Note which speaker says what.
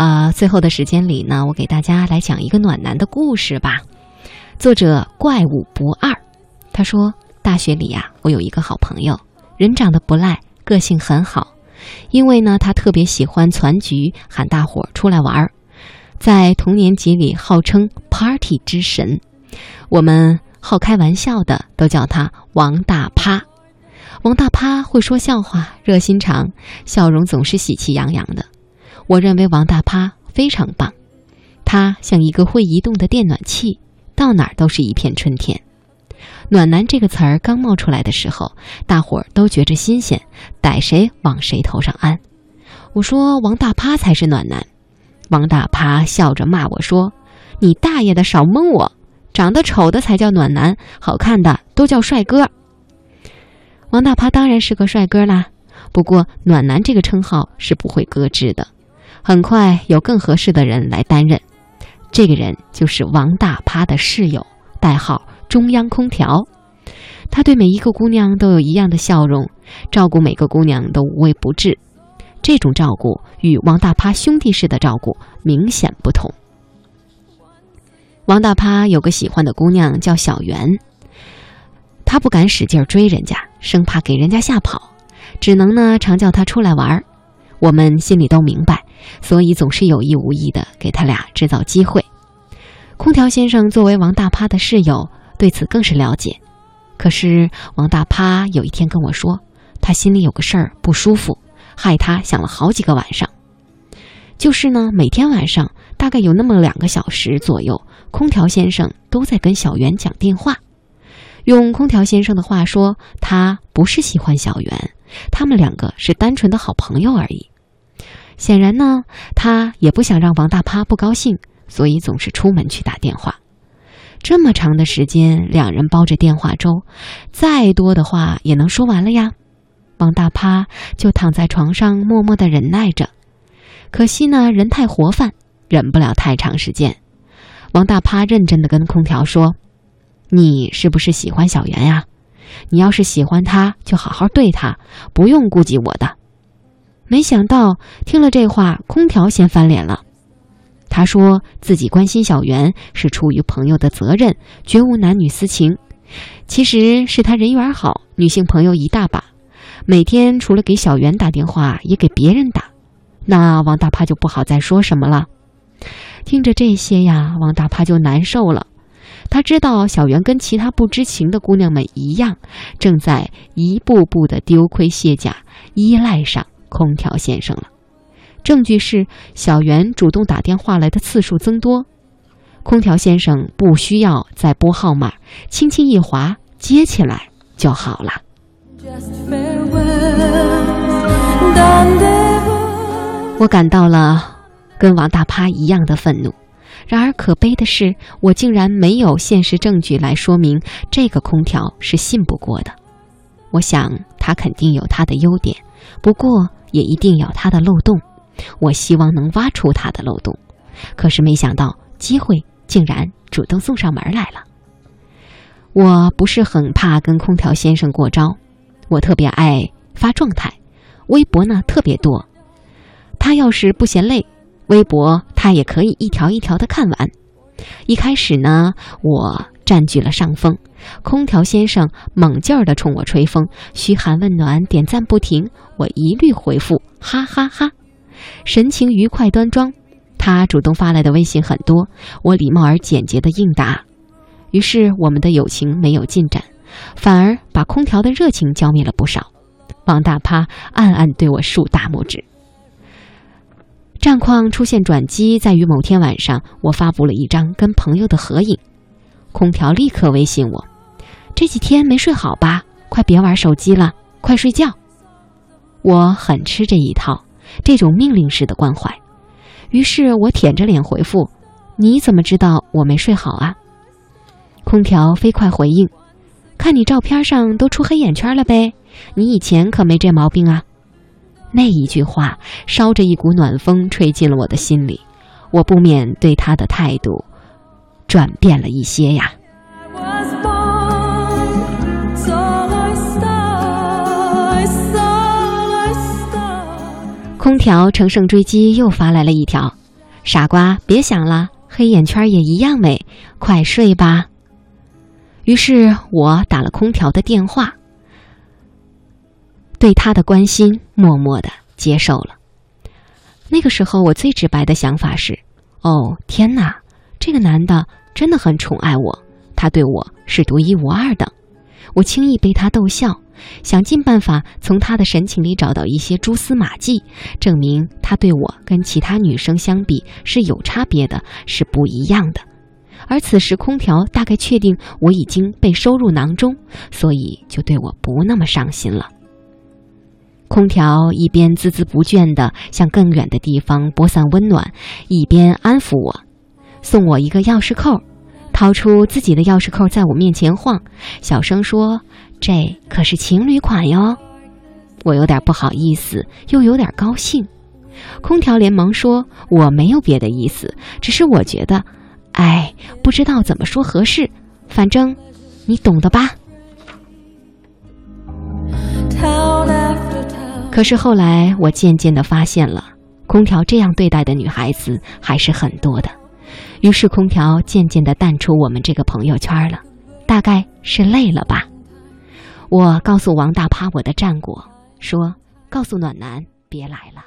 Speaker 1: 啊，最后的时间里呢，我给大家来讲一个暖男的故事吧。作者怪物不二，他说：大学里呀，我有一个好朋友，人长得不赖，个性很好。因为呢，他特别喜欢攒局，喊大伙出来玩儿，在同年级里号称 “party 之神”。我们好开玩笑的都叫他王大趴。王大趴会说笑话，热心肠，笑容总是喜气洋洋的。我认为王大趴非常棒，他像一个会移动的电暖器，到哪儿都是一片春天。暖男这个词儿刚冒出来的时候，大伙儿都觉着新鲜，逮谁往谁头上安。我说王大趴才是暖男，王大趴笑着骂我说：“你大爷的，少蒙我！长得丑的才叫暖男，好看的都叫帅哥。”王大趴当然是个帅哥啦，不过暖男这个称号是不会搁置的。很快有更合适的人来担任，这个人就是王大趴的室友，代号中央空调。他对每一个姑娘都有一样的笑容，照顾每个姑娘都无微不至。这种照顾与王大趴兄弟式的照顾明显不同。王大趴有个喜欢的姑娘叫小圆，他不敢使劲追人家，生怕给人家吓跑，只能呢常叫她出来玩儿。我们心里都明白，所以总是有意无意的给他俩制造机会。空调先生作为王大趴的室友，对此更是了解。可是王大趴有一天跟我说，他心里有个事儿不舒服，害他想了好几个晚上。就是呢，每天晚上大概有那么两个小时左右，空调先生都在跟小袁讲电话。用空调先生的话说，他不是喜欢小袁，他们两个是单纯的好朋友而已。显然呢，他也不想让王大趴不高兴，所以总是出门去打电话。这么长的时间，两人煲着电话粥，再多的话也能说完了呀。王大趴就躺在床上默默的忍耐着。可惜呢，人太活泛，忍不了太长时间。王大趴认真的跟空调说：“你是不是喜欢小圆呀？你要是喜欢他，就好好对他，不用顾及我的。”没想到听了这话，空调先翻脸了。他说自己关心小圆是出于朋友的责任，绝无男女私情。其实是他人缘好，女性朋友一大把，每天除了给小圆打电话，也给别人打。那王大趴就不好再说什么了。听着这些呀，王大趴就难受了。他知道小圆跟其他不知情的姑娘们一样，正在一步步的丢盔卸甲，依赖上。空调先生了，证据是小袁主动打电话来的次数增多，空调先生不需要再拨号码，轻轻一划接起来就好了。我感到了跟王大趴一样的愤怒，然而可悲的是，我竟然没有现实证据来说明这个空调是信不过的。我想他肯定有他的优点，不过。也一定有他的漏洞，我希望能挖出他的漏洞，可是没想到机会竟然主动送上门来了。我不是很怕跟空调先生过招，我特别爱发状态，微博呢特别多。他要是不嫌累，微博他也可以一条一条的看完。一开始呢，我占据了上风。空调先生猛劲儿地冲我吹风，嘘寒问暖，点赞不停。我一律回复哈哈哈，神情愉快端庄。他主动发来的微信很多，我礼貌而简洁地应答。于是我们的友情没有进展，反而把空调的热情浇灭了不少。王大趴暗暗对我竖大拇指。战况出现转机，在于某天晚上，我发布了一张跟朋友的合影，空调立刻微信我。这几天没睡好吧？快别玩手机了，快睡觉。我很吃这一套，这种命令式的关怀。于是我舔着脸回复：“你怎么知道我没睡好啊？”空调飞快回应：“看你照片上都出黑眼圈了呗，你以前可没这毛病啊。”那一句话烧着一股暖风吹进了我的心里，我不免对他的态度转变了一些呀。空调乘胜追击，又发来了一条：“傻瓜，别想了，黑眼圈也一样美，快睡吧。”于是我打了空调的电话，对他的关心默默的接受了。那个时候，我最直白的想法是：“哦，天哪，这个男的真的很宠爱我，他对我是独一无二的。”我轻易被他逗笑，想尽办法从他的神情里找到一些蛛丝马迹，证明他对我跟其他女生相比是有差别的，是不一样的。而此时空调大概确定我已经被收入囊中，所以就对我不那么上心了。空调一边孜孜不倦地向更远的地方播散温暖，一边安抚我，送我一个钥匙扣。掏出自己的钥匙扣，在我面前晃，小声说：“这可是情侣款哟。”我有点不好意思，又有点高兴。空调连忙说：“我没有别的意思，只是我觉得，哎，不知道怎么说合适，反正你懂的吧。”可是后来，我渐渐的发现了，空调这样对待的女孩子还是很多的。于是，空调渐渐的淡出我们这个朋友圈了，大概是累了吧。我告诉王大趴我的战果，说：“告诉暖男别来了。”